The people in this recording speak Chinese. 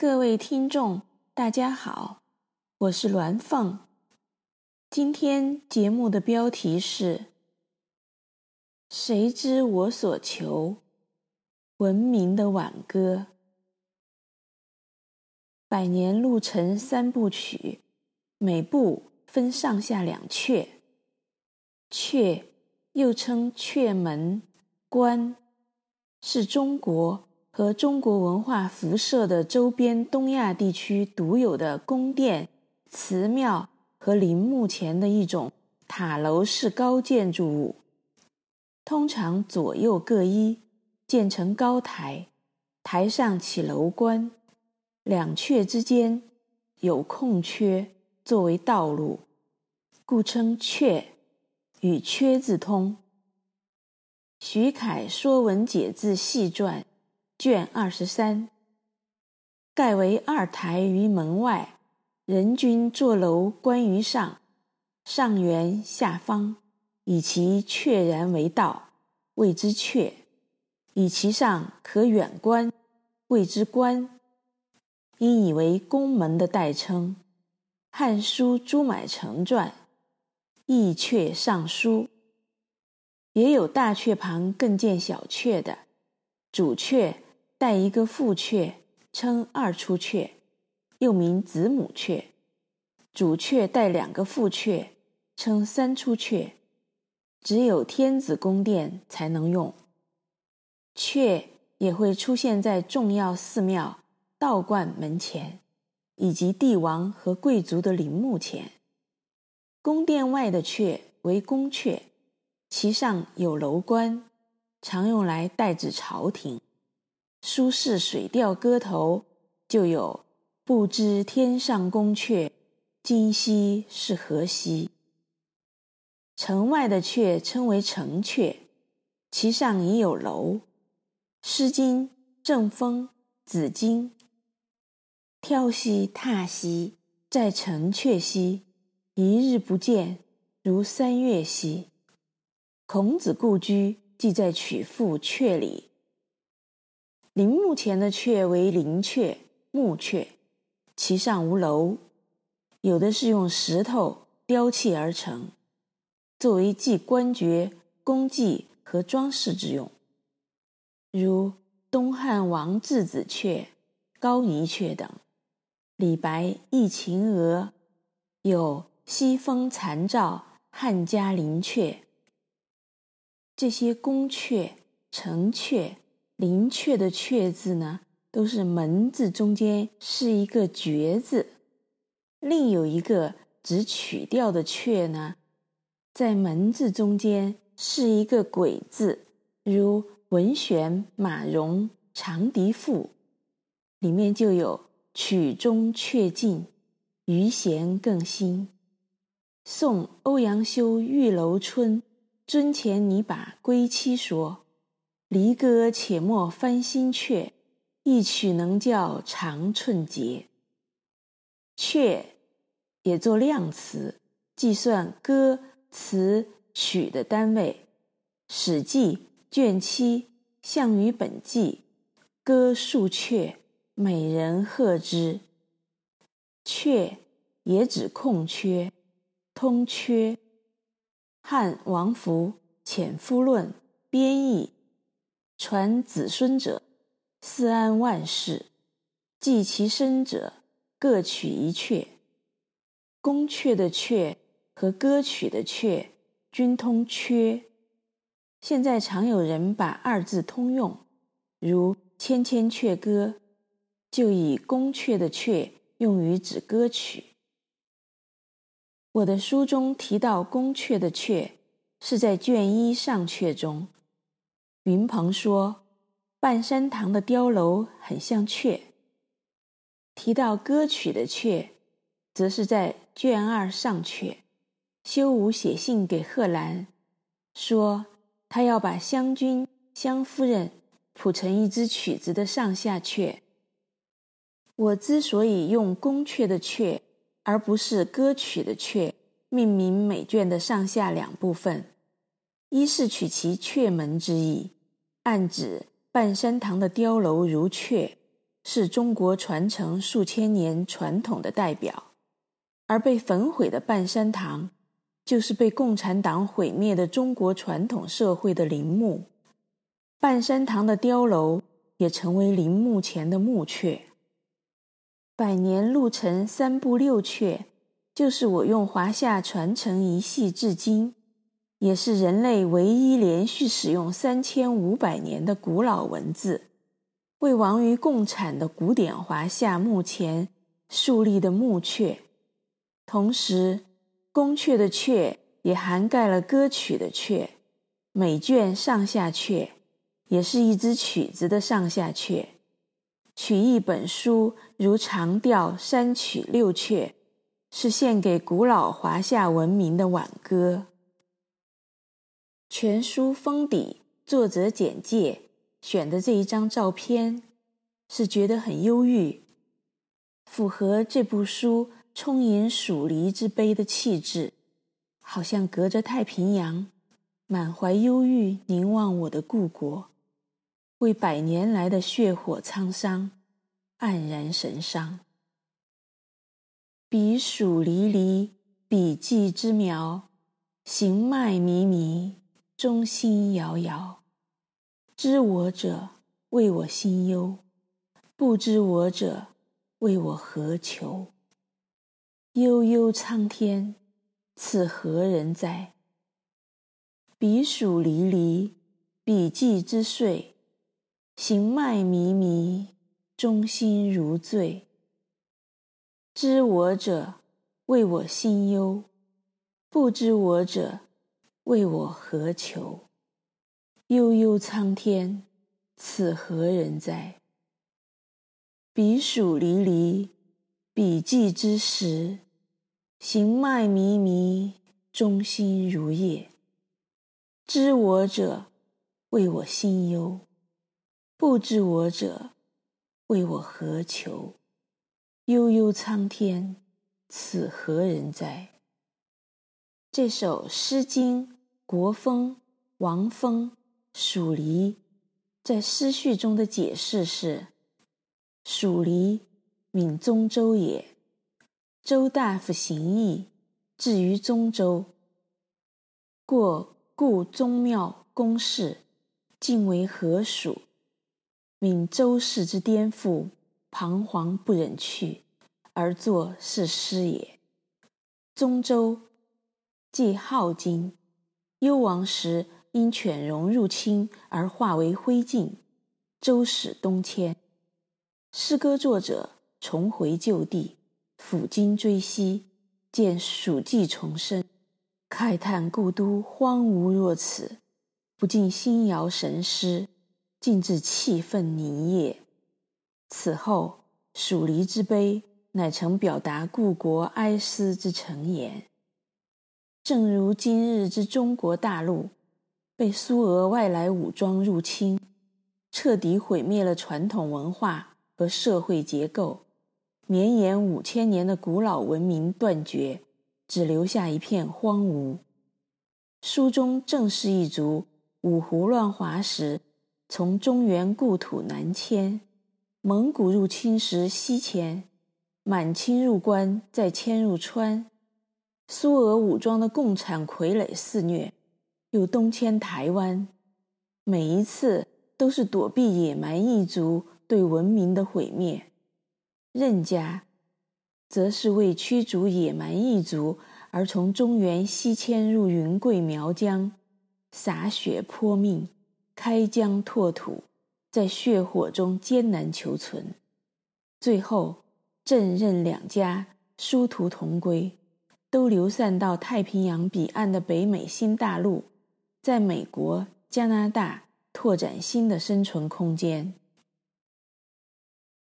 各位听众，大家好，我是鸾凤。今天节目的标题是“谁知我所求？闻名的挽歌”。百年路程三部曲，每部分上下两阙。阙又称阙门、关，是中国和中国文化辐射的周边东亚地区独有的宫殿、祠庙和陵墓前的一种塔楼式高建筑物，通常左右各一，建成高台，台上起楼观。两阙之间有空缺作为道路，故称阙，与缺字通。徐凯《说文解字细传》卷二十三，盖为二台于门外，人君坐楼观于上，上圆下方，以其阙然为道，谓之阙；以其上可远观，谓之观。因以为宫门的代称，《汉书·朱买臣传》翼阙尚书，也有大阙旁更见小阙的，主阙带一个副阙，称二出阙，又名子母阙；主阙带两个副阙，称三出阙。只有天子宫殿才能用。阙也会出现在重要寺庙。道观门前，以及帝王和贵族的陵墓前，宫殿外的阙为宫阙，其上有楼观，常用来代指朝廷。苏轼《水调歌头》就有“不知天上宫阙，今夕是何夕”。城外的阙称为城阙，其上已有楼。《诗经·正风·子经》挑兮踏兮，在城阙兮，一日不见，如三月兮。孔子故居即在曲阜阙里。陵墓前的阙为陵阙、墓阙，其上无楼，有的是用石头雕砌而成，作为记官爵、功绩和装饰之用，如东汉王质子阙、高尼阙等。李白《忆秦娥》有“西风残照汉家陵阙”。这些宫阙、城阙、陵阙的“阙”字呢，都是门字中间是一个绝字；另有一个只曲调的阙呢，在门字中间是一个鬼字，如文选马融《长笛赋》里面就有。曲中阙尽，余弦更新。宋欧阳修《玉楼春》尊前拟把归期说：“离歌且莫翻新阙，一曲能教长寸节。”阙也作量词，计算歌、词、曲的单位。《史记》卷七《项羽本纪》歌数阙。美人和之，阙也指空缺、通缺。汉王弗《潜夫论》编译，传子孙者，思安万世，继其身者，各取一阙。宫阙的阙和歌曲的阙均通缺，现在常有人把二字通用，如《千千阙歌》。就以宫阙的阙用于指歌曲。我的书中提到宫阙的阙，是在卷一上阙中。云鹏说，半山堂的碉楼很像阙。提到歌曲的阙，则是在卷二上阙。修武写信给贺兰，说他要把湘君、湘夫人谱成一支曲子的上下阙。我之所以用宫阙的阙，而不是歌曲的阙，命名每卷的上下两部分，一是取其阙门之意，暗指半山堂的碉楼如阙，是中国传承数千年传统的代表，而被焚毁的半山堂，就是被共产党毁灭的中国传统社会的陵墓。半山堂的碉楼也成为陵墓前的墓阙。百年路程三步六阙，就是我用华夏传承一系至今，也是人类唯一连续使用三千五百年的古老文字，为亡于共产的古典华夏墓前树立的墓阙。同时，宫阙的阙也涵盖了歌曲的阙，每卷上下阙也是一支曲子的上下阙。取一本书如长调三曲六阙，是献给古老华夏文明的挽歌。全书封底作者简介选的这一张照片，是觉得很忧郁，符合这部书充盈黍离之悲的气质，好像隔着太平洋，满怀忧郁凝望我的故国。为百年来的血火沧桑黯然神伤。彼黍离离，彼稷之苗，行迈靡靡，中心遥遥。知我者，谓我心忧；不知我者，谓我何求？悠悠苍天，此何人哉？彼黍离离，彼稷之碎。行迈靡靡，中心如醉。知我者，谓我心忧；不知我者，为我何求？悠悠苍天，此何人哉？彼黍离离，笔迹之实。行迈靡靡，中心如液。知我者，谓我心忧。不知我者，谓我何求？悠悠苍天，此何人哉？这首《诗经·国风·王风·黍离》在诗序中的解释是：黍离，闽宗周也。周大夫行义，至于宗周，过故宗庙宫室，尽为河属。悯周氏之颠覆，彷徨不忍去，而作是诗也。宗周，即镐京，幽王时因犬戎入侵而化为灰烬，周始东迁。诗歌作者重回旧地，抚今追昔，见蜀迹重生，慨叹故都荒芜若此，不禁心摇神失。竟致气愤凝噎。此后，黍离之悲乃成表达故国哀思之成言。正如今日之中国大陆，被苏俄外来武装入侵，彻底毁灭了传统文化和社会结构，绵延五千年的古老文明断绝，只留下一片荒芜。书中正是一族五胡乱华时。从中原故土南迁，蒙古入侵时西迁，满清入关再迁入川，苏俄武装的共产傀儡肆虐，又东迁台湾，每一次都是躲避野蛮异族对文明的毁灭。任家，则是为驱逐野蛮异族而从中原西迁入云贵苗疆，洒血泼命。开疆拓土，在血火中艰难求存，最后郑任两家殊途同归，都流散到太平洋彼岸的北美新大陆，在美国、加拿大拓展新的生存空间。